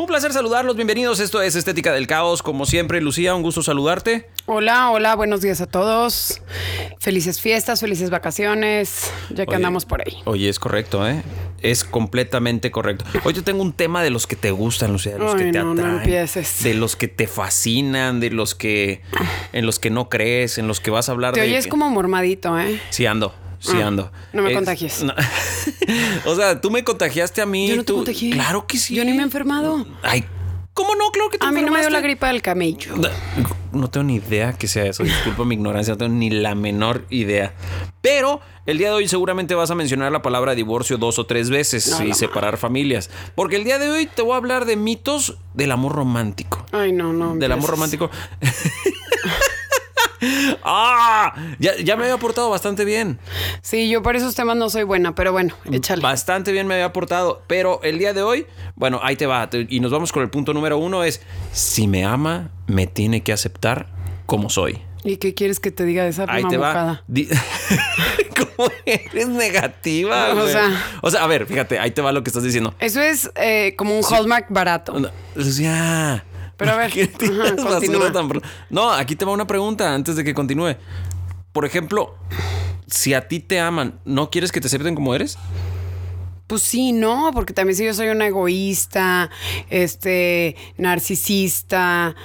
Un placer saludarlos, bienvenidos. Esto es Estética del Caos. Como siempre, Lucía, un gusto saludarte. Hola, hola, buenos días a todos. Felices fiestas, felices vacaciones, ya que Oye, andamos por ahí. Oye, es correcto, ¿eh? Es completamente correcto. Hoy te tengo un tema de los que te gustan, Lucía, de los Ay, que te no, no atraen. empieces. De los que te fascinan, de los que. en los que no crees, en los que vas a hablar Te de. oyes que- como mormadito, ¿eh? Sí, ando. Sí, Ah, ando. no me Es- contagies. no. o sea, tú me contagiaste a mí. Yo no te tú- contagié. Claro que sí. Yo ni me he enfermado. Ay, ¿cómo no? Claro que te A mí no me dio la gripa del camello. No, no tengo ni idea que sea eso. Disculpa mi ignorancia, no tengo ni la menor idea. Pero el día de hoy seguramente vas a mencionar la palabra divorcio dos o tres veces No, y separar familias. Porque el día de hoy te voy a hablar de mitos del amor romántico. Ay, no, no. Del amor empieces. romántico. ¡Ah! Ya, ya me había portado bastante bien. Sí, yo para esos temas no soy buena, pero bueno, échale. Bastante bien me había portado. Pero el día de hoy, bueno, ahí te va. Y nos vamos con el punto número uno: es si me ama, me tiene que aceptar como soy. ¿Y qué quieres que te diga de esa Ahí te va. ¿Cómo eres negativa? O sea- o sea, a ver, fíjate, ahí te va lo que estás diciendo. Eso es eh, como un Hallmark barato. Lucía. Pero a ver, ¿por qué tiras ajá, basura continúa. tan pro- No, aquí te va una pregunta antes de que continúe. Por ejemplo, si a ti te aman, ¿no quieres que te acepten como eres? Pues sí, no, porque también si yo soy una egoísta, este, narcisista,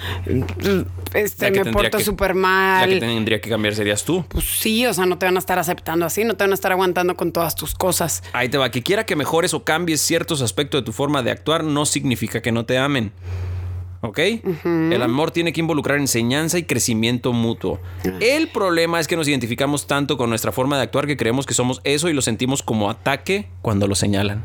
este, La me porto súper La mal. que tendría que cambiar serías tú. Pues sí, o sea, no te van a estar aceptando así, no te van a estar aguantando con todas tus cosas. Ahí te va. Que quiera que mejores o cambies ciertos aspectos de tu forma de actuar no significa que no te amen. ¿Ok? El amor tiene que involucrar enseñanza y crecimiento mutuo. El problema es que nos identificamos tanto con nuestra forma de actuar que creemos que somos eso y lo sentimos como ataque cuando lo señalan.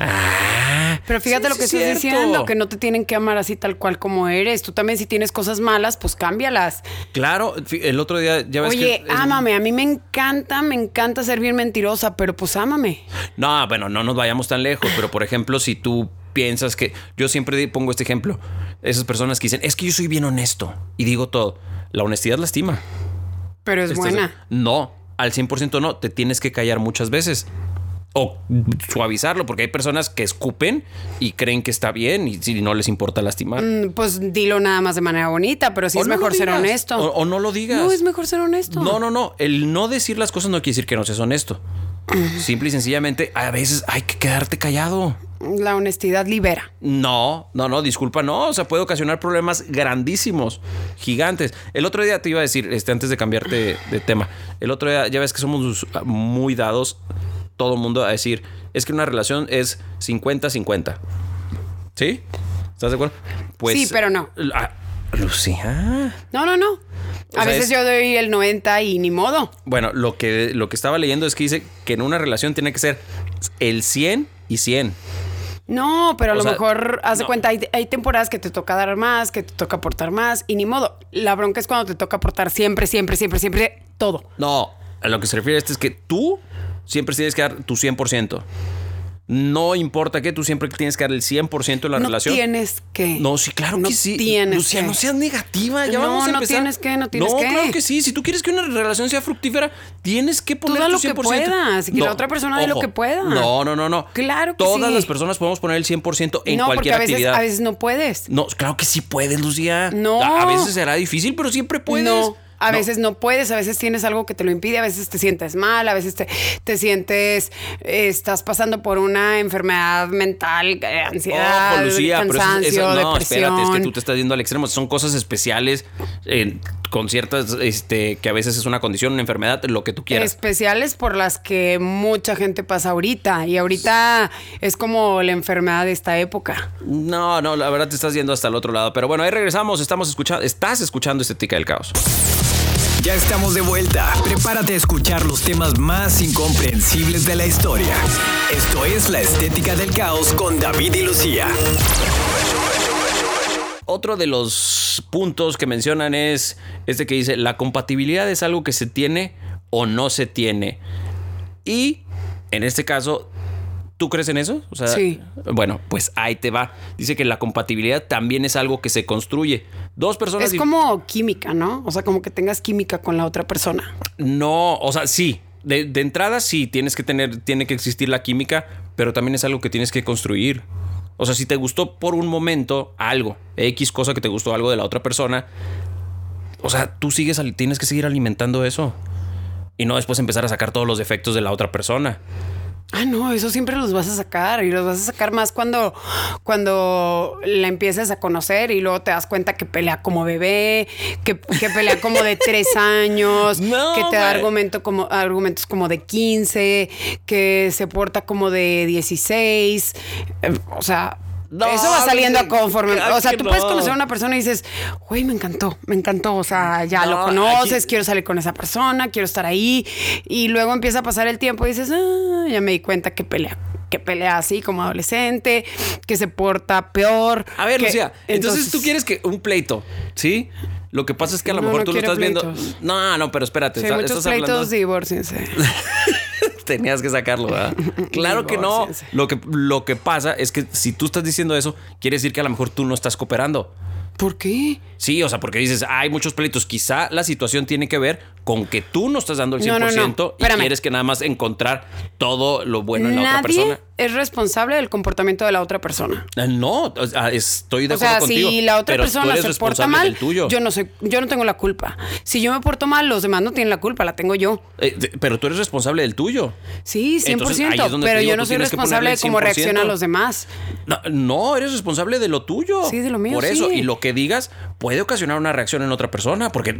Ah, Pero fíjate sí, lo que sí, estás cierto. diciendo, que no te tienen que amar así tal cual como eres. Tú también si tienes cosas malas, pues cámbialas. Claro, el otro día ya ves Oye, que... es- ámame, a mí me encanta, me encanta ser bien mentirosa, pero pues ámame. No, bueno, no nos vayamos tan lejos, pero por ejemplo, si tú piensas que yo siempre pongo este ejemplo, esas personas que dicen, es que yo soy bien honesto y digo todo, la honestidad lastima. Pero es ¿Estás- buena. No, al 100% no, te tienes que callar muchas veces. O suavizarlo, porque hay personas que escupen y creen que está bien y si no les importa lastimar. Mm, Pues dilo nada más de manera bonita, pero sí O es no mejor ser honesto. O, o no lo digas. No, es mejor ser honesto. No, no, no. El no decir las cosas no quiere decir que no seas honesto. Simple y sencillamente, a veces hay que quedarte callado. La honestidad libera. No, no, no, disculpa, no. O sea, puede ocasionar problemas grandísimos, gigantes. El otro día te iba a decir, este, antes de cambiarte de tema, el otro día ya ves que somos muy dados, todo mundo, a decir, es que una relación es 50-50. ¿Sí? ¿Estás de acuerdo? Pues, Sí, pero no. Ah, Lucía. No, no, no. O A sea, veces es- yo doy el 90 y ni modo. Bueno, lo que, lo que estaba leyendo es que dice que en una relación tiene que ser el 100 y 100. No, pero a O lo sea, mejor, haz de no. cuenta, hay, hay temporadas que te toca dar más, que te toca aportar más, y ni modo. La bronca es cuando te toca aportar siempre, siempre, siempre, siempre todo. No, a lo que se refiere esto es que tú siempre tienes que dar tu 100%. No importa que tú siempre tienes que dar el 100% de la no relación. tienes que. No, sí, claro No que sí. tienes Lucía, que. no seas negativa. Ya No, vamos a no empezar. tienes que, no tienes que. claro que sí. Si tú quieres que una relación sea fructífera, tienes que poner da tu lo que 100%. puedas, y que la otra persona dé lo que pueda. No, no, no, no. Claro que Todas sí. las personas podemos poner el 100% en no, cualquier a veces, actividad. a veces no puedes. No, claro que sí puedes, Lucía. No. A a veces será difícil, pero siempre puedes. No. A No. veces no puedes, a veces tienes algo que te lo impide, a veces te sientes mal, a veces te, te sientes, eh, estás pasando por una enfermedad mental, eh, ansiedad, Ojo, Lucía, pero eso- cansancio, eso, no, depresión. espérate, es que tú te estás yendo al extremo. Son cosas especiales eh, con ciertas, este, que a veces es una condición, una enfermedad, lo que tú quieras. especiales por las que mucha gente pasa ahorita. Y ahorita es como la enfermedad de esta época. No, no, la verdad te estás yendo hasta el otro lado. Pero bueno, ahí regresamos. Estamos escuchando, estás escuchando Estética del Caos. Ya estamos de vuelta. Prepárate a escuchar los temas más incomprensibles de la historia. Esto es La Estética del Caos con David y Lucía. Otro de los puntos que mencionan es este que dice, la compatibilidad es algo que se tiene o no se tiene. Y en este caso, ¿tú crees en eso? O sea, Sí. Bueno, pues ahí te va. Dice que la compatibilidad también es algo que se construye. Dos personas... Es como química, ¿no? O sea, como que tengas química con la otra persona. No, o sea, sí. De, de entrada sí, tienes que tener, tiene que existir la química, pero también es algo que tienes que construir. O sea, si te gustó por un momento algo, X cosa que te gustó algo de la otra persona, o sea, tú sigues, tienes que seguir alimentando eso. Y no después empezar a sacar todos los defectos de la otra persona. Ah, no, eso siempre los vas a sacar y los vas a sacar más cuando, cuando la empiezas a conocer y luego te das cuenta que pelea como bebé, que, que pelea como de tres años, No, que te da argumento como, argumentos como de 15, que se porta como de 16. eh, O sea, No, eso va saliendo pues, conforme. O sea, tú puedes no. conocer a una persona y dices, güey, me encantó, me encantó. O sea, ya No, lo conoces, aquí- quiero salir con esa persona, quiero estar ahí. Y luego empieza a pasar el tiempo y dices, ah, ya me di cuenta que pelea. Que pelea así como adolescente, que se porta peor. A ver, que- Lucía, entonces, tú quieres que un pleito, ¿sí? Lo que pasa es que a lo No, mejor no tú lo estás viendo. pleitos. No, no, pero espérate. Sí, está- muchos estás hablando- pleitos, divórciense. Tenías que sacarlo, ¿verdad? Claro que no. Lo que, lo que pasa es que si tú estás diciendo eso, quiere decir que a lo mejor tú no estás cooperando. ¿Por qué? Sí, o sea, porque dices, hay muchos pleitos. Quizá la situación tiene que ver con que tú no estás dando el 100% No, no, no. y quieres que nada más encontrar todo lo bueno en la otra persona. es responsable del comportamiento de la otra persona. Eh, No, estoy de O acuerdo sea, contigo. si la otra persona se porta mal, tuyo. yo no soy, yo no tengo la culpa. Si yo me porto mal, los demás no tienen la culpa, la tengo yo. Eh, pero tú eres responsable del tuyo. Sí, 100%, Entonces, pero digo, yo no soy responsable de cómo el 100%. reaccionan los demás. No, no, eres responsable de lo tuyo. Sí, de lo mío, Por eso, sí. y lo que digas puede ocasionar una reacción en otra persona, porque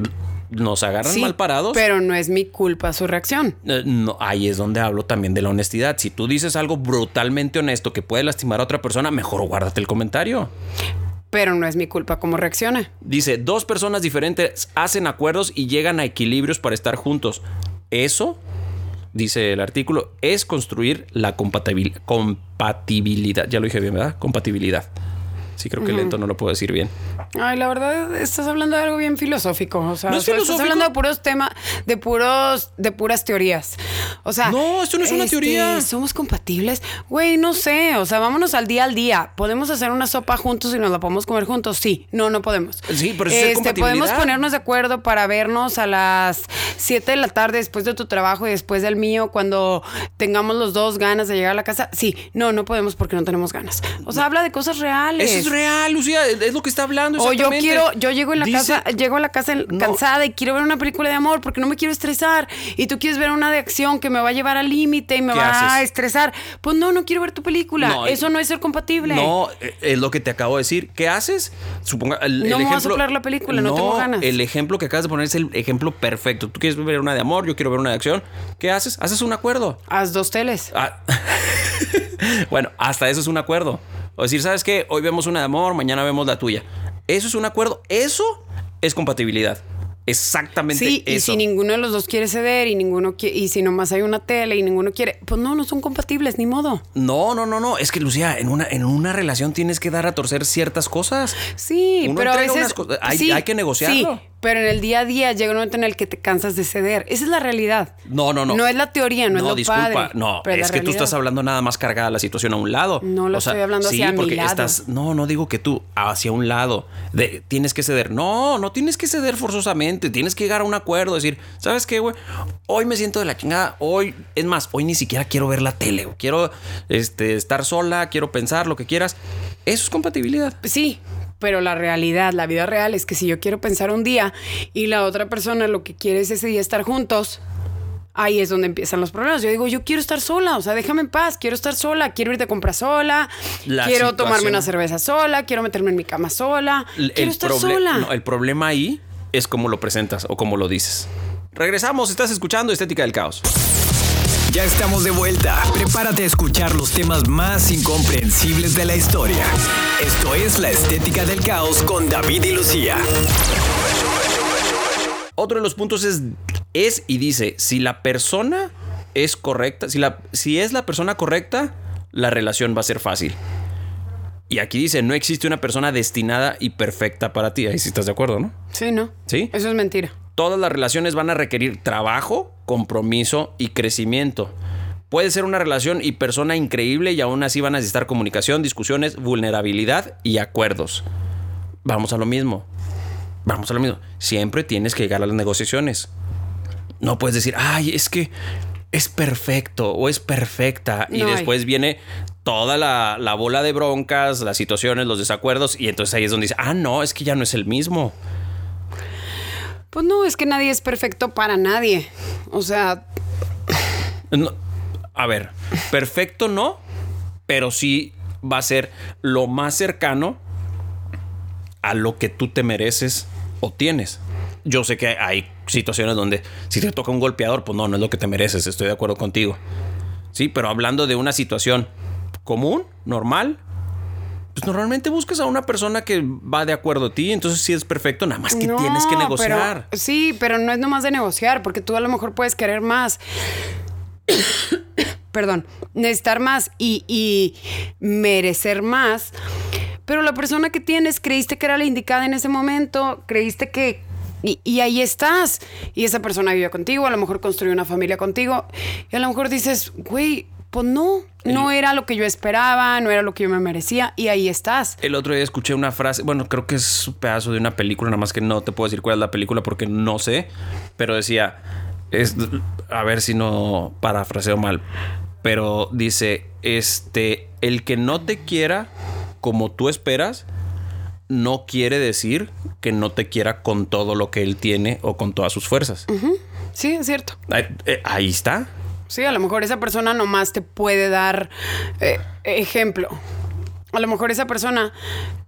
nos agarran Sí, mal parados. pero no es mi culpa su reacción. Eh, no, ahí es donde hablo también de la honestidad. Si tú dices algo brutalmente honesto que puede lastimar a otra persona, mejor guárdate el comentario. Pero no es mi culpa cómo reacciona. Dice, dos personas diferentes hacen acuerdos y llegan a equilibrios para estar juntos. Eso, dice el artículo, es construir la compatibil- compatibilidad. Ya lo dije bien, ¿verdad? Compatibilidad. Sí, creo que lento no lo puedo decir bien. Ay, la verdad, estás hablando de algo bien filosófico. O sea, ¿No es o sea, filosófico? estás hablando de puros temas, de puros, de puras teorías. O sea, No, esto no es una este, teoría. Somos compatibles. Güey, no sé. O sea, vámonos al día al día. ¿Podemos hacer una sopa juntos y nos la podemos comer juntos? Sí. No, no podemos. Sí, pero eso es este, compatibilidad. podemos ponernos de acuerdo para vernos a las 7 de la tarde después de tu trabajo y después del mío cuando tengamos los dos ganas de llegar a la casa. Sí. No, no podemos porque no tenemos ganas. O sea, habla de cosas reales. Eso es real, Lucía. Es lo que está hablando. O yo quiero, yo llego en la Dice- casa, llego a la casa No. cansada y quiero ver una película de amor porque no me quiero estresar. Y tú quieres ver una de acción que me va a llevar al límite y me ¿Qué va a estresar. Pues no, no quiero ver tu película. No, Eso no es ser compatible. No, eh, es lo que te acabo de decir. ¿Qué haces? Suponga el, No el voy a ejemplo. soplar la película, no tengo ganas. El ejemplo que acabas de poner es el ejemplo perfecto. Tú quieres ver una de amor, yo quiero ver una de acción. ¿Qué haces? Haces un acuerdo. Haz dos teles. Ah, bueno, hasta eso es un acuerdo. O decir, ¿sabes qué? Hoy vemos una de amor, mañana vemos la tuya. Eso es un acuerdo. Eso es compatibilidad. Exactamente Sí, y si ninguno de los dos quiere ceder y ninguno qui- y si nomás hay una tele y ninguno quiere, pues no, no son compatibles, ni modo. No, no, no, no. Es que, Lucía, en una, en una relación tienes que dar a torcer ciertas cosas. Sí, Uno pero a veces unas hay- sí, hay que negociarlo. Sí, pero en el día a día llega un momento en el que te cansas de ceder. Esa es la realidad. No, no, no. No es la teoría, no, es lo disculpa. padre. No, pero es que tú estás hablando nada más cargada la situación a un lado. No lo estoy hablando sí, hacia mi porque lado. estás. No, no digo que tú hacia un lado. De, tienes que ceder. No, no tienes que ceder forzosamente. Tienes que llegar a un acuerdo. Decir, ¿sabes qué, güey? Hoy me siento de la chingada. Hoy, es más, hoy ni siquiera quiero ver la tele. Quiero este, estar sola, quiero pensar lo que quieras. Eso es compatibilidad. Sí, pero la realidad, la vida real es que si yo quiero pensar un día y la otra persona lo que quiere es ese día estar juntos, ahí es donde empiezan los problemas. Yo digo, yo quiero estar sola, o sea, déjame en paz, quiero estar sola, quiero ir de compra sola, La quiero tomarme una cerveza sola, quiero meterme en mi cama sola, El- quiero estar sola. no, el problema ahí es cómo lo presentas o cómo lo dices. Regresamos, estás escuchando Estética del Caos. Ya estamos de vuelta. Prepárate a escuchar los temas más incomprensibles de la historia. Esto es La Estética del Caos con David y Lucía. otro de los puntos es, es y dice, si la persona es correcta, si, la, si es la persona correcta, la relación va a ser fácil. Y aquí dice, no existe una persona destinada y perfecta para ti. Ahí sí estás de acuerdo, ¿no? Sí, ¿no? Sí. Eso es mentira. Todas las relaciones van a requerir trabajo, compromiso y crecimiento. Puede ser una relación y persona increíble y aún así van a necesitar comunicación, discusiones, vulnerabilidad y acuerdos. Vamos a lo mismo. Vamos a lo mismo. Siempre tienes que llegar a las negociaciones. No puedes decir, ay, es que es perfecto o es perfecta. Y hay. después viene toda la, la bola de broncas, las situaciones, los desacuerdos. Y entonces ahí es donde dice, ah, no, es que ya no es el mismo. Pues no, es que nadie es perfecto para nadie. O sea, No, a ver, perfecto no, pero sí va a ser lo más cercano a lo que tú te mereces o tienes. Yo sé que hay situaciones donde si te toca un golpeador, pues no, no es lo que te mereces, estoy de acuerdo contigo. Sí, pero hablando de una situación común, normal, pues normalmente buscas a una persona que va de acuerdo a ti, entonces sí es perfecto, nada más que no, tienes que pero- negociar. sí, pero no es nomás de negociar, porque tú a lo mejor puedes querer más. Perdón, necesitar más y, y merecer más. Pero la persona que tienes, creíste que era la indicada en ese momento, creíste que. Y, y ahí estás. Y esa persona vive contigo, a lo mejor construyó una familia contigo. Y a lo mejor dices, güey, pues no, no era lo que yo esperaba, no era lo que yo me merecía. Y ahí estás. El otro día escuché una frase, bueno, creo que es un pedazo de una película, nada más que no te puedo decir cuál es la película porque no sé, pero decía, es, a ver si no parafraseo mal, pero dice, este, el que no te quiera como tú esperas, no quiere decir que no te quiera con todo lo que él tiene o con todas sus fuerzas. Sí, es cierto. Ahí, eh, ahí está. Sí, a lo mejor esa persona nomás te puede dar eh, ejemplo. A lo mejor esa persona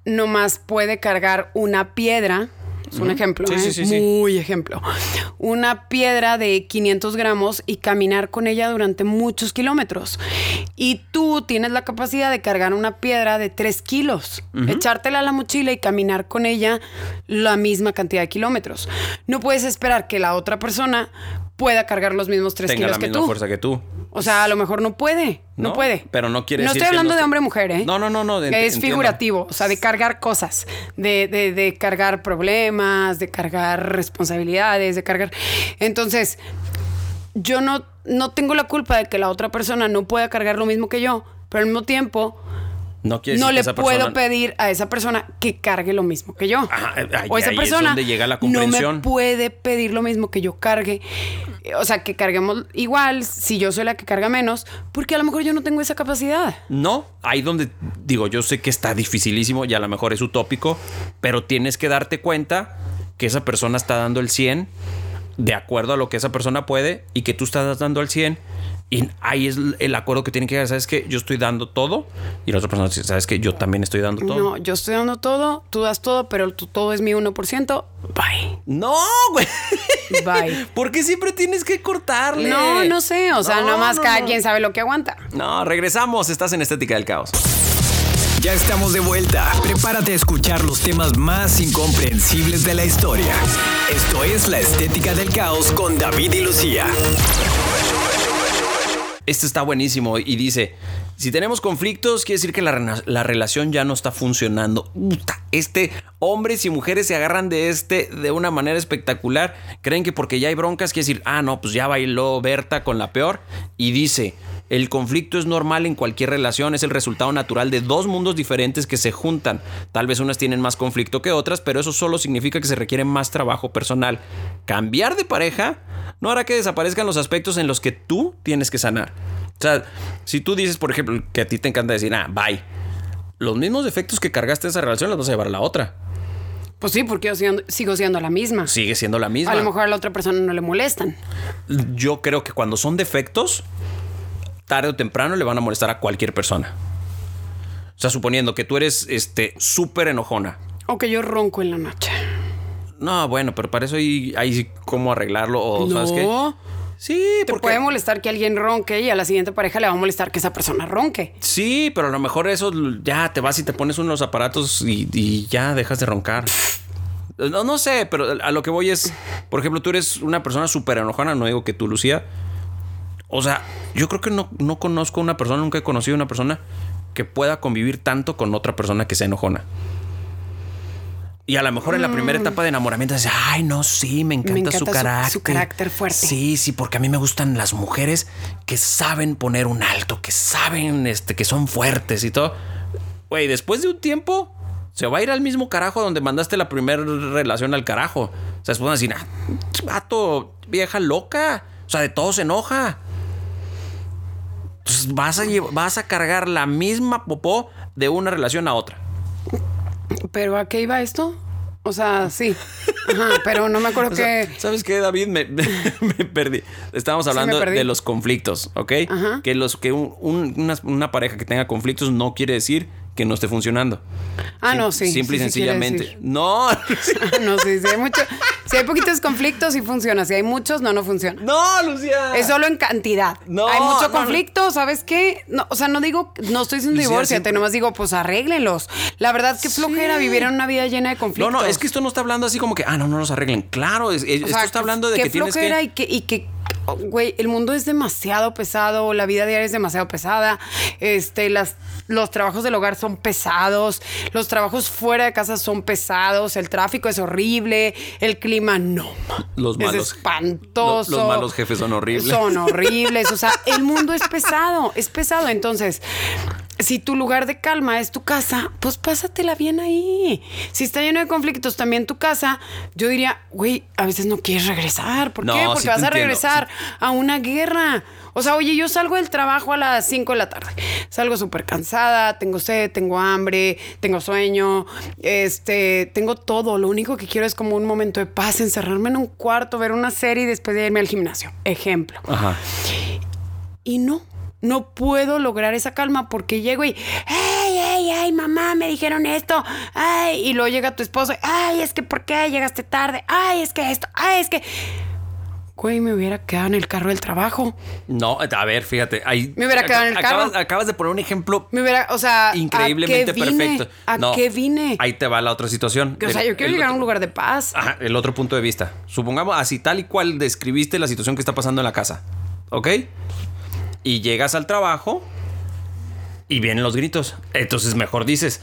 nomás puede cargar una piedra. Es un ejemplo, Sí, ¿eh? sí, sí, sí. muy ejemplo. Una piedra de 500 gramos y caminar con ella durante muchos kilómetros. Y tú tienes la capacidad de cargar una piedra de 3 kilos, echártela a la mochila y caminar con ella la misma cantidad de kilómetros. No puedes esperar que la otra persona pueda cargar los mismos 3 Tenga kilos la que misma tú. fuerza que tú. O sea, a lo mejor no puede. No, No, puede. pero no quiere No decir estoy que no hablando de esté- hombre-mujer, ¿eh? No, no, no, no, de- es entiendo. figurativo. O sea, de cargar cosas. De, de- de cargar problemas, de cargar responsabilidades, de cargar. Entonces, yo no, no tengo la culpa de que la otra persona no pueda cargar lo mismo que yo, pero al mismo tiempo. No quiere No decir que le esa puedo persona- pedir a esa persona que cargue lo mismo que yo. Ajá, eh, ahí- o esa ahí es persona donde llega la no me puede pedir lo mismo que yo cargue. O sea, que carguemos igual si yo soy la que carga menos, porque a lo mejor yo no tengo esa capacidad. No, ahí donde digo, yo sé que está dificilísimo y a lo mejor es utópico, pero tienes que darte cuenta que esa persona está dando el 100 de acuerdo a lo que esa persona puede y que tú estás dando el 100 y ahí es el acuerdo que tiene que llegar, sabes que yo estoy dando todo y la otra persona dice, sabes que yo también estoy dando todo. No, yo estoy dando todo, tú das todo, pero tu todo es mi 1%. Bye. No, güey. Bye. ¿Por qué siempre tienes que cortarle? No, no sé. O sea, No, nada más no, cada no. quien sabe lo que aguanta. No, regresamos, estás en Estética del Caos. Ya estamos de vuelta. Prepárate a escuchar los temas más incomprensibles de la historia. Esto es La Estética del Caos con David y Lucía. Este está buenísimo y dice, si tenemos conflictos, quiere decir que la, relación ya no está funcionando. Este, hombres y mujeres se agarran de este de una manera espectacular. Creen que porque ya hay broncas, quiere decir, ah, no, pues ya bailó Berta con la peor. Y dice, el conflicto es normal en cualquier relación, es el resultado natural de dos mundos diferentes que se juntan. Tal vez unas tienen más conflicto que otras, pero eso solo significa que se requiere más trabajo personal. Cambiar de pareja no hará que desaparezcan los aspectos en los que tú tienes que sanar. O sea, si tú dices, por ejemplo, que a ti te encanta decir, ah, bye, los mismos defectos que cargaste de esa relación los vas a llevar a la otra. Pues sí, porque yo siendo- sigo siendo la misma. Sigue siendo la misma. A lo mejor a la otra persona no le molestan. Yo creo que cuando son defectos, tarde o temprano le van a molestar a cualquier persona. O sea, suponiendo que tú eres este súper enojona. O que yo ronco en la noche. No, bueno, pero para eso hay, hay cómo arreglarlo o ¿sabes qué? no. Sí, Te porque puede molestar que alguien ronque y a la siguiente pareja le va a molestar que esa persona ronque. Sí, pero a lo mejor eso ya te vas y te pones unos aparatos y, y ya dejas de roncar. No, no sé, pero a lo que voy es, por ejemplo, tú eres una persona súper enojona, no digo que tú, Lucía. O sea, yo creo que no, no conozco una persona, nunca he conocido una persona que pueda convivir tanto con otra persona que sea enojona. Y a lo mejor en la primera etapa de enamoramiento dice, ay, no, sí, me encanta, su, encanta su- carácter. su carácter fuerte. Sí, sí, porque a mí me gustan las mujeres que saben poner un alto, que saben este, que son fuertes y todo. Güey, después de un tiempo, se va a ir al mismo carajo donde mandaste la primera relación al carajo. O sea, después van a decir, ah, vato, vieja loca. O sea, de todo se enoja. Entonces vas a, lle- vas a cargar la misma popó de una relación a otra. ¿Pero a qué iba esto? O sea, sí. Ajá, pero no me acuerdo O sea, que... ¿Sabes qué, David? Me, me perdí. Estábamos hablando de los conflictos, ¿ok? Ajá. Que, los, que un- un- una, una pareja que tenga conflictos no quiere decir que no esté funcionando. Ah, Sim- no, sí. Simple sí, y sencillamente. no, no, sí, sí hay mucho... Si hay poquitos conflictos, sí funciona. Si hay muchos, no, no funciona. no, Lucía. Es solo en cantidad. No, Hay mucho no, conflicto, ¿sabes qué? No, o sea, no digo, no estoy diciendo divorciate, siempre- nomás digo, pues arréglenlos. La verdad, que flojera vivir en una vida llena de No, conflictos. no, es que esto no está hablando así como que, ah, no, no los arreglen. Claro, es- esto sea, está hablando de qué que tienes flojera que. y que, y que, güey, el mundo es demasiado pesado, la vida diaria es demasiado pesada, este, las, los trabajos del hogar son pesados, los trabajos fuera de casa son pesados, el tráfico es horrible, el clima no. Los es malos- espantoso. lo- los malos jefes son horribles. Son horribles, o sea, el mundo es pesado, es pesado, entonces... Si tu lugar de calma es tu casa, pues pásatela bien ahí. Si está lleno de conflictos también tu casa, yo diría, güey, a veces no quieres regresar. ¿Por No, qué? Porque vas a regresar a una guerra. O sea, oye, yo salgo del trabajo a las 5 de la tarde. Salgo súper cansada, tengo sed, tengo hambre, tengo sueño, este, tengo todo. Lo único que quiero es como un momento de paz, encerrarme en un cuarto, ver una serie y después de irme al gimnasio. Ejemplo. Ajá. Y no, no puedo lograr esa calma porque llego y, ay, ay, ay, mamá, me dijeron esto, ay, y luego llega tu esposo, ay, es que ¿por qué llegaste tarde? Ay, es que esto, ay, es que... Güey, me hubiera quedado en el carro del trabajo. No, a ver, fíjate. Ahí, Me hubiera quedado en el carro. acabas de poner un ejemplo Me hubiera, o sea, increíblemente ¿a qué vine? perfecto. ¿A No, qué vine? Ahí te va la otra situación. o sea, El- yo quiero llegar a un lugar de paz. Ajá, el otro punto de vista. Supongamos así tal y cual describiste la situación que está pasando en la casa. ¿Ok? Y llegas al trabajo y vienen los gritos. Entonces mejor dices,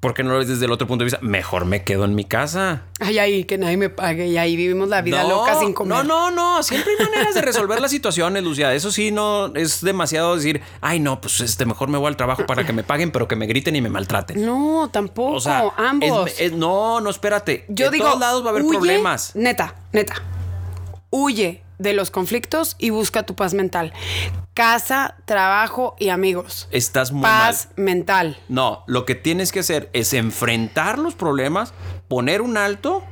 ¿por qué no lo ves desde el otro punto de vista? Mejor me quedo en mi casa. Ay, ay, que nadie me pague y ahí vivimos la vida no, loca sin comer. No, no, no. Siempre hay maneras de resolver las situaciones, Lucia. Eso sí, no es demasiado decir, ay, no, pues este, mejor me voy al trabajo para que me paguen, pero que me griten y me maltraten. No, tampoco, O sea, ambos. es- es- no, no, espérate. Yo en digo, todos lados va a haber huye, problemas. Neta, neta. Huye de los conflictos y busca tu paz mental. Casa, trabajo y amigos. Estás muy paz mental. No, lo que tienes que hacer es enfrentar los problemas, poner un alto,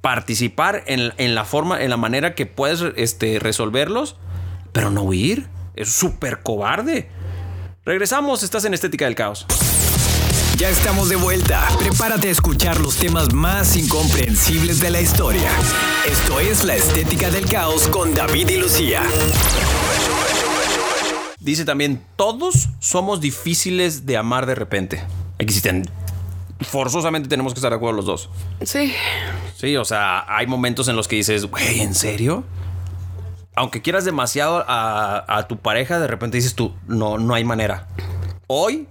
participar en, en la forma, en la manera que puedes este, resolverlos, pero no huir. Es súper cobarde. Regresamos, estás en Estética del Caos. Ya estamos de vuelta. Prepárate a escuchar los temas más incomprensibles de la historia. Esto es La Estética del Caos con David y Lucía. Dice también, todos somos difíciles de amar de repente. Aquí sí ten- forzosamente tenemos que estar de acuerdo los dos. Sí. Sí, o sea, hay momentos en los que dices, güey, ¿en serio? Aunque quieras demasiado a, a tu pareja, de repente dices tú, no, no hay manera. Hoy,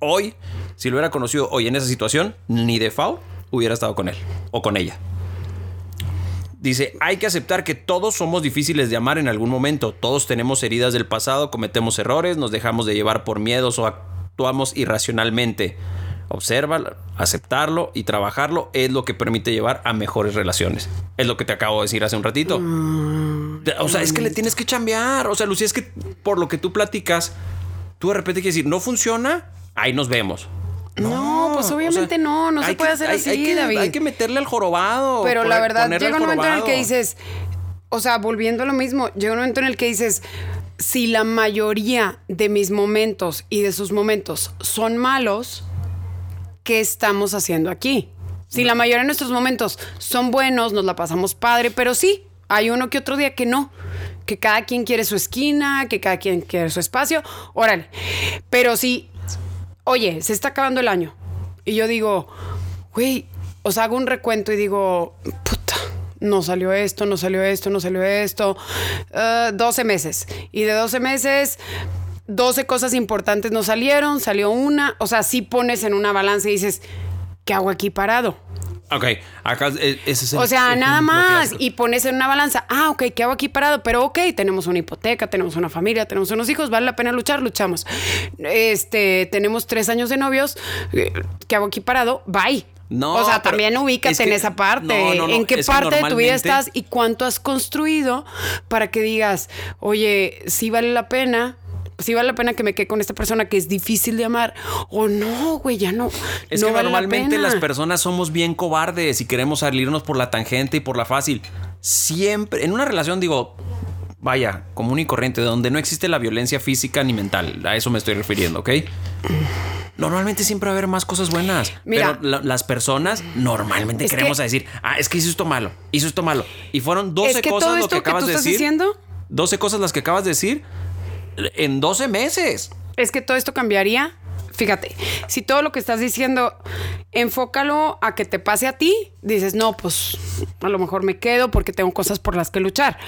hoy, si lo hubiera conocido hoy en esa situación, ni de FAO hubiera estado con él o con ella. Dice, hay que aceptar que todos somos difíciles de amar en algún momento. Todos tenemos heridas del pasado, cometemos errores, nos dejamos de llevar por miedos o actuamos irracionalmente. Observa, aceptarlo y trabajarlo es lo que permite llevar a mejores relaciones. Es lo que te acabo de decir hace un ratito. O sea, es que le tienes que chambear. O sea, Lucía, es que por lo que tú platicas, tú de repente quieres decir, no funciona, ahí nos vemos. No, pues obviamente no, no se puede que- hacer hay- así, hay que, David. Hay que meterle al jorobado. Pero la verdad, llega un momento en el que dices, o sea, volviendo a lo mismo, llega un momento en el que dices, si la mayoría de mis momentos y de sus momentos son malos, ¿qué estamos haciendo aquí? Si la mayoría de nuestros momentos son buenos, nos la pasamos padre, pero sí, hay uno que otro día que no. Que cada quien quiere su esquina, que cada quien quiere su espacio. Órale. Pero sí, oye, se está acabando el año. Y yo digo, güey, O sea, hago un recuento y digo, puta, no salió esto, no salió esto, no salió esto. Uh, 12 meses. Y de 12 meses, 12 cosas importantes no salieron, salió una. O sea, si pones en una balanza y dices, ¿qué hago aquí parado? Ok, acá ese es el O sea, nada más. Y pones en una balanza, ah, ok, ¿qué hago aquí parado? Pero ok, tenemos una hipoteca, tenemos una familia, tenemos unos hijos, vale la pena luchar, luchamos. Este, tenemos tres años de novios, eh, ¿qué hago aquí parado? Bye. No, o sea, también ubícate es que- en esa parte. no, no, no, ¿En qué parte de tu vida estás y cuánto has construido para que digas, oye, sí vale la pena? Sí vale la pena que me quede con esta persona que es difícil de amar. O no, güey, ya no. Es no que vale la normalmente pena. las personas somos bien cobardes y queremos salirnos por la tangente y por la fácil. Siempre, en una relación digo, vaya, común y corriente, donde no existe la violencia física ni mental. A eso me estoy refiriendo, ¿ok? Normalmente siempre va a haber más cosas buenas. Mira. pero la- las personas normalmente Es que- queremos decir, ah, es que hizo esto malo, hizo esto malo. Y fueron 12 es que cosas todo lo esto que que, acabas tú de estás decir. diciendo 12 cosas las que acabas de decir en 12 meses. Es que todo esto cambiaría. Fíjate, si todo lo que estás diciendo, enfócalo a que te pase a ti, dices, no, pues a lo mejor me quedo porque tengo cosas por las que luchar.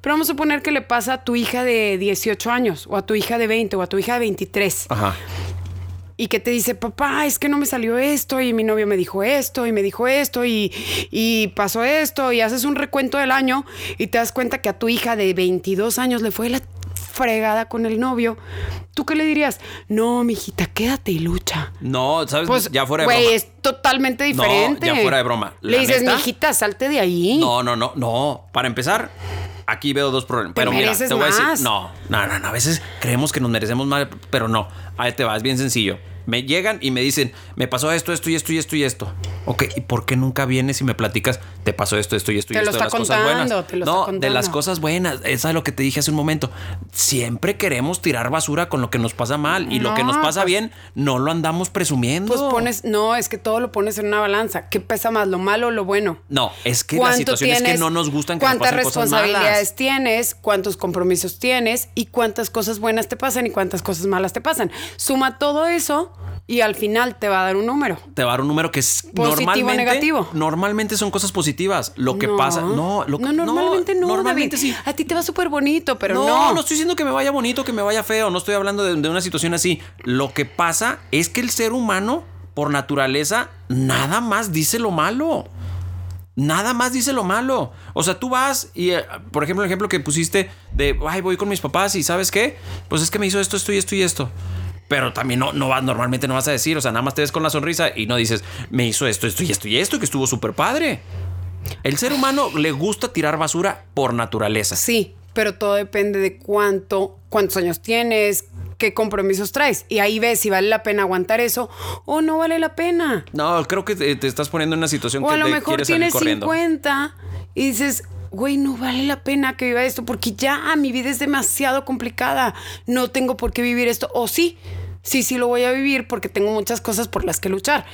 Pero vamos a suponer que le pasa a tu hija de 18 años, o a tu hija de 20, o a tu hija de 23, Ajá. y que te dice, papá, es que no me salió esto, y mi novio me dijo esto, y me dijo esto, y, y pasó esto, y haces un recuento del año, y te das cuenta que a tu hija de 22 años le fue la fregada con el novio. ¿Tú qué le dirías? No, mijita, quédate y lucha. No, ¿sabes? Pues, ya fuera de broma. es totalmente No, diferente. ya fuera de broma. Le dices, neta, mijita, salte de ahí. No, no, no, no. Para empezar, aquí veo dos problemas. Pero mira, te voy a decir, no, no, no, no. A veces creemos que nos merecemos más, pero no. Ahí te va, es bien sencillo. Me llegan y me dicen, me pasó esto, esto y esto y esto y esto. Ok, ¿y por qué nunca vienes y me platicas, te pasó esto, esto y esto y Te lo esto de está las cosas contando, buenas? te lo no, está de las contando. cosas buenas. Esa es lo que te dije hace un momento. Siempre queremos tirar basura con lo que nos pasa mal y lo que No, nos pasa pues- bien no lo andamos presumiendo. Pues pones, no, es que todo lo pones en una balanza. ¿Qué pesa más, lo malo o lo bueno? No, es que la ¿Cuánto situación es que tienes? no nos gustan que nos ¿Cuántas pasen cosas malas. responsabilidades tienes? ¿Cuántos compromisos tienes? ¿Y cuántas cosas buenas te pasan y cuántas cosas malas te pasan? Suma todo eso y al final te va a dar un número. te va a dar un número que es Positivo o normalmente negativo. normalmente son cosas positivas lo que No. pasa no lo que- no, normalmente no, normalmente David. sí A ti te va súper bonito, pero no, no. no, estoy diciendo que me vaya bonito, que me vaya feo, no estoy hablando de, de una situación así. Lo que pasa es que el ser humano, por naturaleza, nada más dice lo malo. Nada más dice lo malo. O sea, tú vas y, eh, por ejemplo, el ejemplo que pusiste de, ay, voy con mis papás y ¿sabes qué? Pues es que me hizo esto, esto y esto y esto. Pero también no, no vas, normalmente no vas a decir, o sea, nada más te ves con la sonrisa y no dices, me hizo esto, esto y esto y esto, que estuvo súper padre. El ser humano le gusta tirar basura por naturaleza. Sí, pero todo depende de cuánto, cuántos años tienes, qué compromisos traes. Y ahí ves si vale la pena aguantar eso o no vale la pena. No, creo que te, te estás poniendo en una situación O que a lo te mejor salir tienes corriendo. 50 y dices, güey, no vale la pena que viva esto porque ya mi vida es demasiado complicada. No tengo por qué vivir esto. O sí, sí, sí lo voy a vivir porque tengo muchas cosas por las que luchar.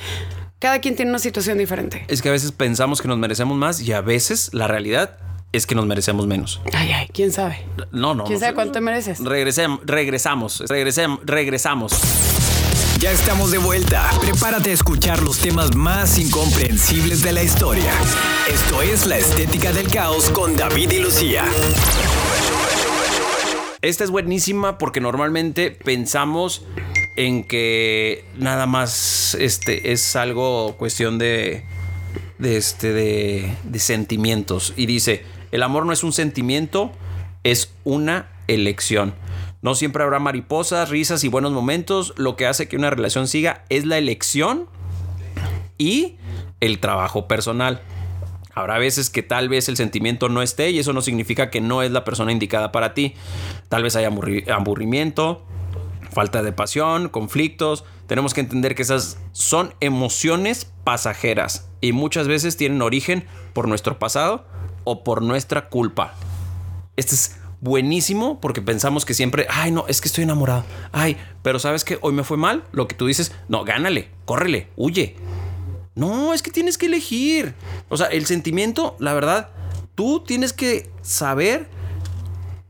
Cada quien tiene una situación diferente. Es que a veces pensamos que nos merecemos más y a veces la realidad es que nos merecemos menos. Ay, ay, quién sabe. No, no. ¿Quién no sabe sé. cuánto te mereces? Regresem- regresamos, regresem- regresamos. Ya estamos de vuelta. Prepárate a escuchar los temas más incomprensibles de la historia. Esto es La Estética del Caos con David y Lucía. Esta es buenísima porque normalmente pensamos en que nada más este es algo cuestión de este de, sentimientos. Y dice el amor no es un sentimiento es una elección. No siempre habrá mariposas risas y buenos momentos. Lo que hace que una relación siga es la elección y el trabajo personal. Habrá veces que tal vez el sentimiento no esté y eso no significa que no es la persona indicada para ti. Tal vez haya aburri- aburrimiento, falta de pasión, conflictos. Tenemos que entender que esas son emociones pasajeras y muchas veces tienen origen por nuestro pasado o por nuestra culpa. Este es buenísimo porque pensamos que siempre, ay, no, es que estoy enamorado. Ay, pero sabes que hoy me fue mal. Lo que tú dices, no, gánale, córrele, huye. No, es que tienes que elegir. O sea, el sentimiento, la verdad, tú tienes que saber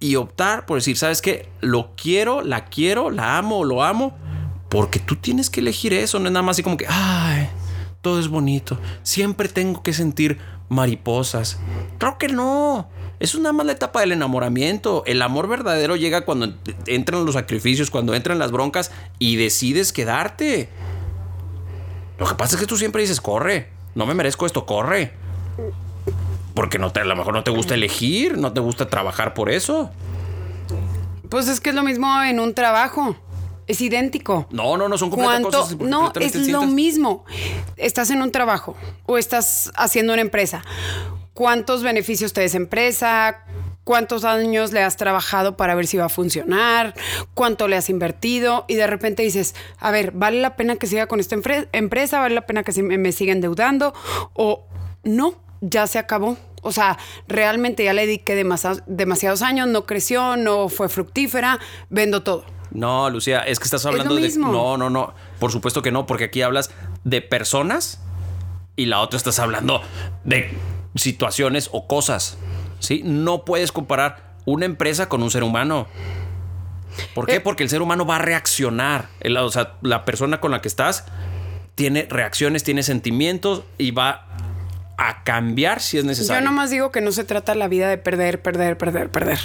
y optar por decir, ¿sabes qué? Lo quiero, la quiero, la amo lo amo. Porque tú tienes que elegir eso. No es nada más así como que, ay, todo es bonito. Siempre tengo que sentir mariposas. Creo que no. Es nada más la etapa del enamoramiento. El amor verdadero llega cuando entran los sacrificios, cuando entran las broncas y decides quedarte. Lo que pasa es que tú siempre dices, corre, no me merezco esto, corre. Porque no te, a lo mejor no te gusta elegir, no te gusta trabajar por eso. Pues es que es lo mismo en un trabajo. Es idéntico. No, no, no son completamente cosas No, es lo mismo. Estás en un trabajo o estás haciendo una empresa. ¿Cuántos beneficios te da esa empresa? ¿Cuántos años le has trabajado para ver si va a funcionar? ¿Cuánto le has invertido? Y de repente dices, a ver, ¿vale la pena que siga con esta empre- empresa? ¿Vale la pena que me siga endeudando? O no, ya se acabó. O sea, realmente ya le dediqué demasa- demasiados años, no creció, no fue fructífera, vendo todo. No, Lucía, es que estás lo hablando de. No, no, no. Por supuesto que no, porque aquí hablas de personas y la otra estás hablando de situaciones o cosas. ¿Sí? No puedes comparar una empresa con un ser humano. ¿Por qué? Eh. Porque el ser humano va a reaccionar. El- o sea, la persona con la que estás tiene reacciones, tiene sentimientos y va a cambiar si es necesario. Yo nomás digo que no se trata la vida de perder, perder, perder, perder.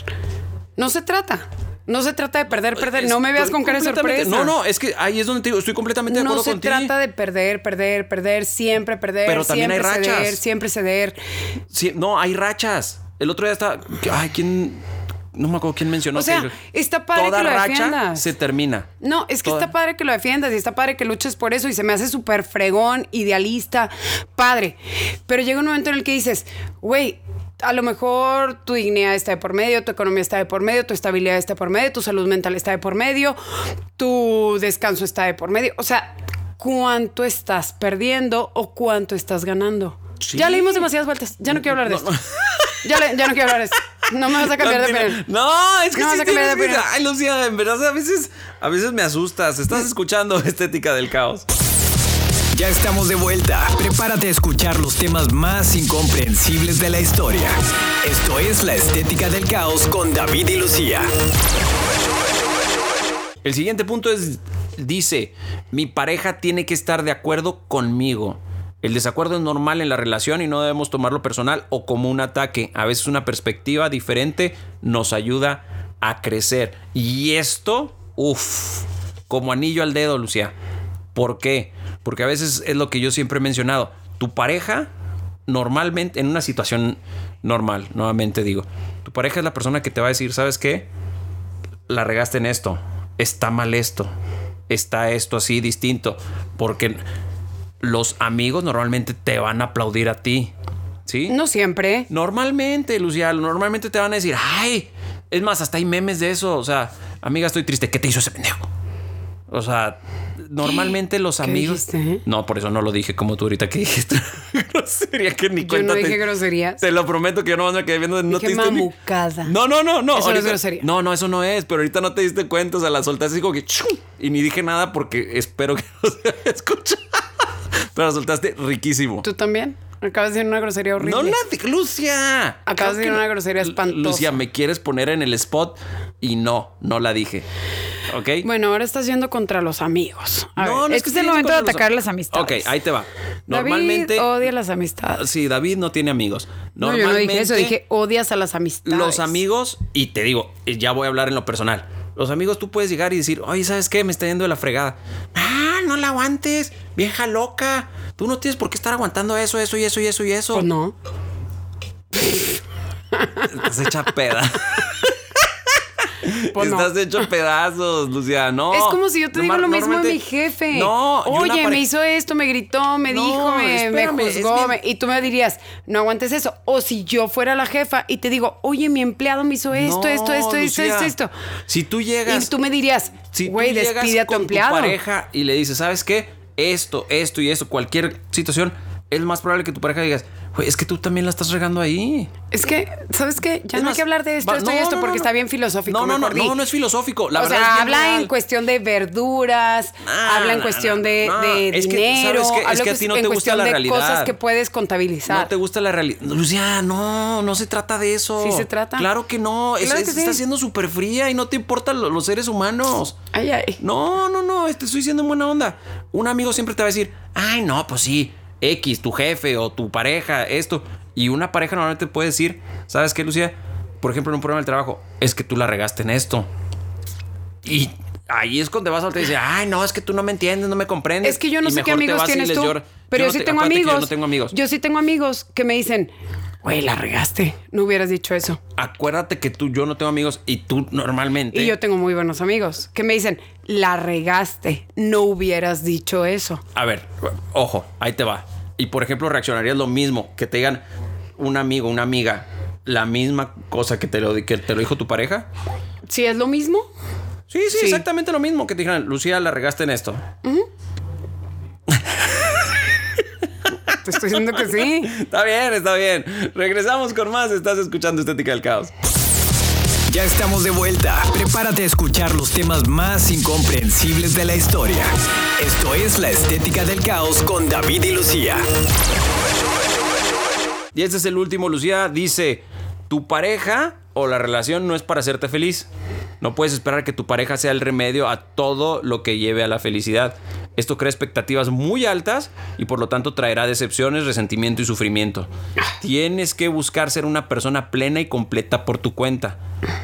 No se trata. No se trata de perder, perder. No me veas con cara de sorpresa. No, no, es que ahí es donde te digo, estoy completamente de No acuerdo se contigo. trata de perder, perder, perder, siempre perder, Pero también siempre hay ceder, rachas. siempre ceder. Sí, no, hay rachas. El otro día está. Ay, ¿quién? No me acuerdo quién mencionó. O sea, que está padre toda que lo racha defiendas. se termina. No, es que Toda- está padre que lo defiendas y está padre que luches por eso y se me hace súper fregón, idealista, padre. Pero llega un momento en el que dices, güey, a lo mejor tu dignidad está de por medio, tu economía está de por medio, tu estabilidad está de por medio, tu salud mental está de por medio, tu descanso está de por medio. O sea, ¿cuánto estás perdiendo o cuánto estás ganando? Sí. Ya leímos demasiadas vueltas, ya no quiero hablar de esto. Ya, le- ya no quiero hablar de esto. No me vas a cambiar de No, opinión. No, es que No vas sí a cambiar de opinión. Ay, Lucía, en verdad a veces, a veces me asustas. Estás escuchando Estética del Caos. Ya estamos de vuelta. Prepárate a escuchar los temas más incomprensibles de la historia. Esto es La Estética del Caos con David y Lucía. El siguiente punto es, dice, mi pareja tiene que estar de acuerdo conmigo. El desacuerdo es normal en la relación y no debemos tomarlo personal o como un ataque. A veces una perspectiva diferente nos ayuda a crecer. Y esto, uff, como anillo al dedo, Lucía. ¿Por qué? Porque a veces es lo que yo siempre he mencionado. Tu pareja, normalmente, en una situación normal, nuevamente digo, tu pareja es la persona que te va a decir, ¿sabes qué? la regaste en esto, está mal esto, está esto así distinto, porque los amigos normalmente te van a aplaudir a ti, ¿sí? No siempre. Normalmente, Lucía, normalmente te van a decir, ay, es más, hasta hay memes de eso, o sea, amiga, estoy triste, ¿qué te hizo ese pendejo? O sea, normalmente los ¿Qué amigos... dijiste, eh? No, por eso no lo dije como tú ahorita que dijiste. Grosería que ni Yo cuenta no te- dije groserías. Te lo prometo que yo nomás me quedé viendo. No Dije te diste ni- mamucada. No, no, no, no. Eso no es grosería. No, no, eso no es. Pero ahorita no te diste cuenta. O sea, la soltaste así como que. ¡chum! Y ni dije nada porque espero que no se escuche. Pero soltaste riquísimo. ¿Tú también? Acabas de decir una grosería horrible. No la di- Lucia. Acabas de decir una grosería espantosa. Lucia, me quieres poner en el spot y no, no la dije. ¿Ok? Bueno, ahora estás yendo contra los amigos. A No, ver, no es que es el momento de contra los- atacar las amistades. Ok, ahí te va. David Normalmente. odia las amistades. Sí, David no tiene amigos. No, yo no dije eso, Normalmente- dije odias a las amistades. Los amigos, y te digo, ya voy a hablar en lo personal. Los amigos, tú puedes llegar y decir, oye, ¿sabes qué? Me está yendo de la fregada. Ah, no la aguantes, vieja loca. Tú no tienes por qué estar aguantando eso, eso y eso y eso y eso. Pues no. Estás hecha peda. Pues no. Estás hecho pedazos, Lucia. No. Es como si yo te digo lo mismo de mi jefe. No, Oye, me hizo esto, me gritó, me No, dijo, me, me juzgó. me- y tú me dirías, no aguantes eso. O si yo fuera la jefa y te digo, oye, mi empleado me hizo esto, No, esto, esto, esto, Lucía. esto, esto. Si tú llegas. Y tú me dirías, Si güey, llegas despide a tu con empleado. pareja y le dices, ¿sabes qué? Esto, esto y esto, cualquier situación, es más probable que tu pareja digas, güey, es que tú también la estás regando ahí. Es que, ¿sabes qué? Ya Es no más, hay que hablar de esto, va- esto y no, esto, no, porque está bien filosófico. No, no, no, di. no, no es filosófico. La o verdad sea, es habla real. en cuestión de verduras, Ah, habla en cuestión de, no, de es que, dinero, ¿sabes qué? Es que a ti no te gusta cuestión la de realidad. cosas que puedes contabilizar. No te gusta la realidad. Lucía, no, no se trata de eso. Sí se trata. Claro que no. Es- Claro es- que sí. Estás siendo súper fría y no te importan lo- los seres humanos. Ay, ay. No, no, no, te estoy diciendo en buena onda. Un amigo siempre te va a decir, ay, no, pues sí, X, tu jefe o tu pareja, esto. Y una pareja normalmente puede decir, ¿sabes qué, Lucía? Por ejemplo, en un programa del trabajo, es que tú la regaste en esto. Y ahí es cuando vas a y dices, ay, no, es que tú no me entiendes, no me comprendes. Es que yo no Y sé qué amigos tienes tú. Pero yo, no sí te- tengo amigos. Yo no tengo amigos. Yo sí tengo amigos que me dicen, güey, la regaste. No hubieras dicho eso. Acuérdate que tú, yo no tengo amigos y tú normalmente. Y yo tengo muy buenos amigos que me dicen, la regaste. No hubieras dicho eso. A ver, ojo, ahí te va. Y por ejemplo, reaccionarías lo mismo que te digan un amigo, una amiga, la misma cosa que te lo, que te lo dijo tu pareja. Si es lo mismo, Sí, sí, Sí. exactamente lo mismo que te dijeran, Lucía, la regaste en esto. Te estoy diciendo que sí. Está bien, está bien. Regresamos con más. Estás escuchando Estética del Caos. Ya estamos de vuelta. Prepárate a escuchar los temas más incomprensibles de la historia. Esto es La Estética del Caos con David y Lucía. Y este es el último, Lucía. Dice, tu pareja o la relación no es para hacerte feliz. No puedes esperar que tu pareja sea el remedio a todo lo que lleve a la felicidad. Esto crea expectativas muy altas y por lo tanto traerá decepciones, resentimiento y sufrimiento. Tienes que buscar ser una persona plena y completa por tu cuenta.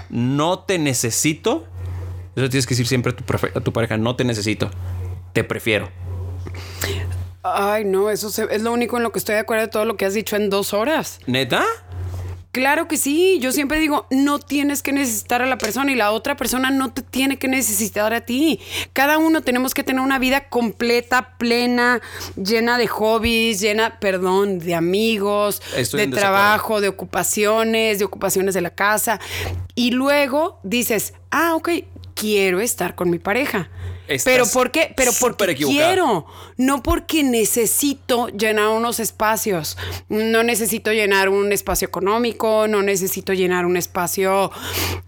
No te necesito. Eso tienes que decir siempre a tu, prefe- a tu pareja, no te necesito. Te prefiero. Ay, no, eso se- es lo único en lo que estoy de acuerdo de todo lo que has dicho en dos horas. ¿Neta? Claro que sí, yo siempre digo, no tienes que necesitar a la persona y la otra persona no te tiene que necesitar a ti. Cada uno tenemos que tener una vida completa, plena, llena de hobbies, llena, perdón, de amigos, Estoy de trabajo, de ocupaciones, de ocupaciones de la casa. Y luego dices, ah, ok, quiero estar con mi pareja. Estás Pero ¿por qué? Pero porque quiero, no porque necesito llenar unos espacios. No necesito llenar un espacio económico, no necesito llenar un espacio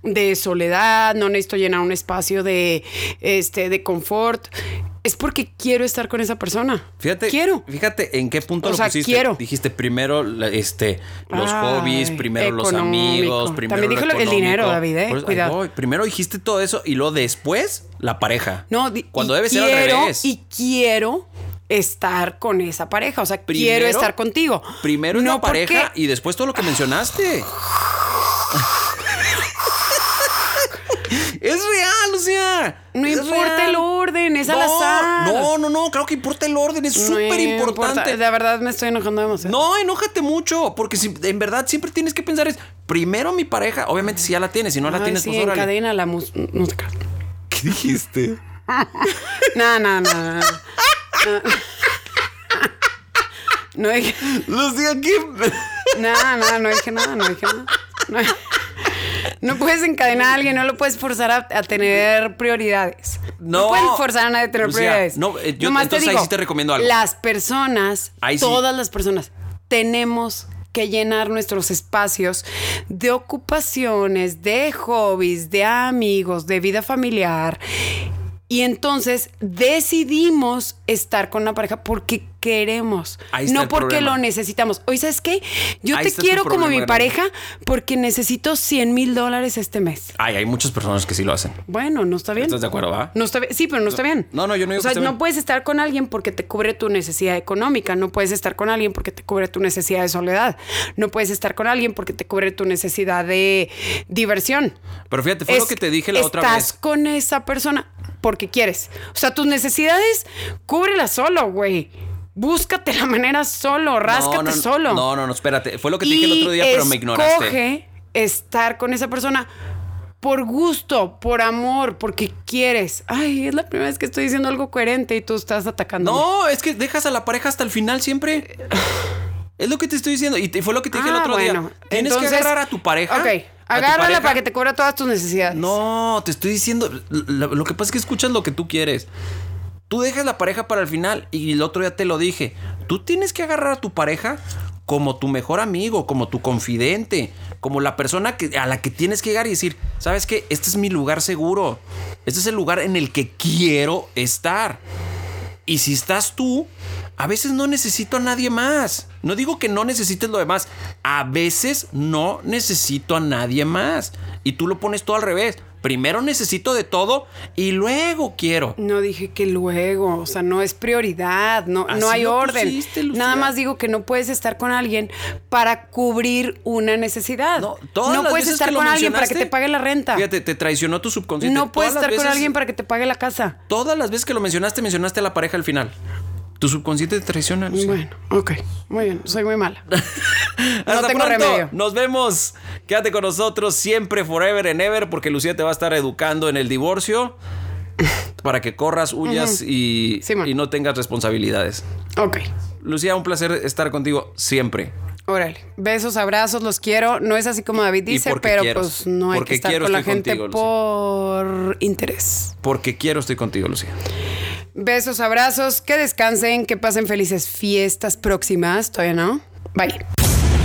de soledad, no necesito llenar un espacio de este de confort. Es porque quiero estar con esa persona. Fíjate, Quiero. Fíjate en qué punto O lo sea, pusiste. quiero. Dijiste primero este, los Ay, hobbies, primero los amigos, primero También lo- el dinero, David, ¿eh? Eso, Cuidado. Primero dijiste todo eso y luego después la pareja. No, cuando debe ser al revés. Y quiero estar con esa pareja. O sea, quiero estar contigo. Primero no la pareja porque- y después todo lo que mencionaste. es No es importa real. el orden, es al No, azar. No, no, no, claro que importa el orden, es No súper importa. importante. De verdad me estoy enojando demasiado. No, enójate mucho, porque si, en verdad siempre tienes que pensar es primero mi pareja, obviamente si ya la tienes, si no la tienes, sí, pues órale. encadena la creas. ¿Qué dijiste? No, no, no, no. no. No dije, Lucía, ¿qué? no, no, no dije nada, no dije nada. No, no puedes encadenar a alguien, no lo puedes forzar a, a tener prioridades. No, No. puedes forzar a nadie a tener Lucía, prioridades. no, eh, yo- Nomás entonces ahí sí te recomiendo algo. Las personas, Ahí sí. todas las personas, tenemos que llenar nuestros espacios de ocupaciones, de hobbies, de amigos, de vida familiar. Y entonces decidimos estar con una pareja porque queremos, Ahí está no porque lo necesitamos. Oye, ¿sabes qué? Yo Ahí te quiero como problema mi grande. pareja porque necesito 100 mil dólares este mes. Ay, hay muchas personas que sí lo hacen. Bueno, no está bien. ¿Estás de acuerdo, va? No está bien. Sí, pero no está bien. No, no, yo no digo O sea, que no bien. puedes estar con alguien porque te cubre tu necesidad económica. No puedes estar con alguien porque te cubre tu necesidad de soledad. No puedes estar con alguien porque te cubre tu necesidad de diversión. Pero fíjate, fue lo Es- que te dije la otra Estás vez. con esa persona porque quieres. O sea, tus necesidades, cúbrelas solo, güey. Búscate la manera solo, ráscate no, no, solo. No, no, no, espérate. Fue lo que te dije el otro día, pero me ignoraste. Escoge estar con esa persona por gusto, por amor, porque quieres. Ay, es la primera vez que estoy diciendo algo coherente y tú estás atacando. No, es que dejas a la pareja hasta el final siempre. Es lo que te estoy diciendo. Y te- fue lo que te dije el Ah, otro bueno. día. Tienes Entonces- que agarrar a tu pareja. Ok, agárrala para que te cubra todas tus necesidades. No, te estoy diciendo. Lo, lo que pasa es que escuchas lo que tú quieres. Tú dejas la pareja para el final y el otro día te lo dije. Tú tienes que agarrar a tu pareja como tu mejor amigo, como tu confidente, como la persona que, a la que tienes que llegar y decir, ¿sabes qué? Este es mi lugar seguro. Este es el lugar en el que quiero estar. Y si estás tú, a veces no necesito a nadie más. No digo que no necesites lo demás. A veces no necesito a nadie más. Y tú lo pones todo al revés. Primero necesito de todo y luego quiero. No dije que luego, o sea, no es prioridad, no, Así no hay orden. pusiste. Nada más digo que no puedes estar con alguien para cubrir una necesidad. No, No, todas las puedes veces estar con alguien para que te pague la renta. Fíjate, te traicionó tu subconsciente. no puedes estar con alguien para que te pague la casa. Todas las veces que lo mencionaste, mencionaste a la pareja al final. Tu subconsciente te traiciona. Lucía. Bueno, ok, muy bien, soy muy mala. Hasta tengo pronto. remedio. Nos vemos. Quédate con nosotros siempre, forever and ever, porque Lucía te va a estar educando en el divorcio para que corras, huyas y, y no tengas responsabilidades. Ok. Lucía, un placer estar contigo siempre. Órale, besos, abrazos, los quiero. No es así como David dice, pero quiero. pues no hay que estar quiero con la gente contigo, por interés. Porque quiero, estoy contigo, Lucía. Besos, abrazos, que descansen, que pasen felices fiestas próximas. Todavía no. Bye.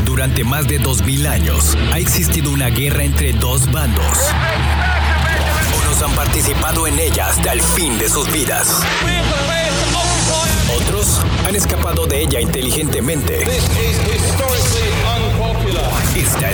Durante más de 2000 años ha existido una guerra entre dos bandos. Unos han participado en ella hasta el fin de sus vidas. Otros han escapado de ella inteligentemente.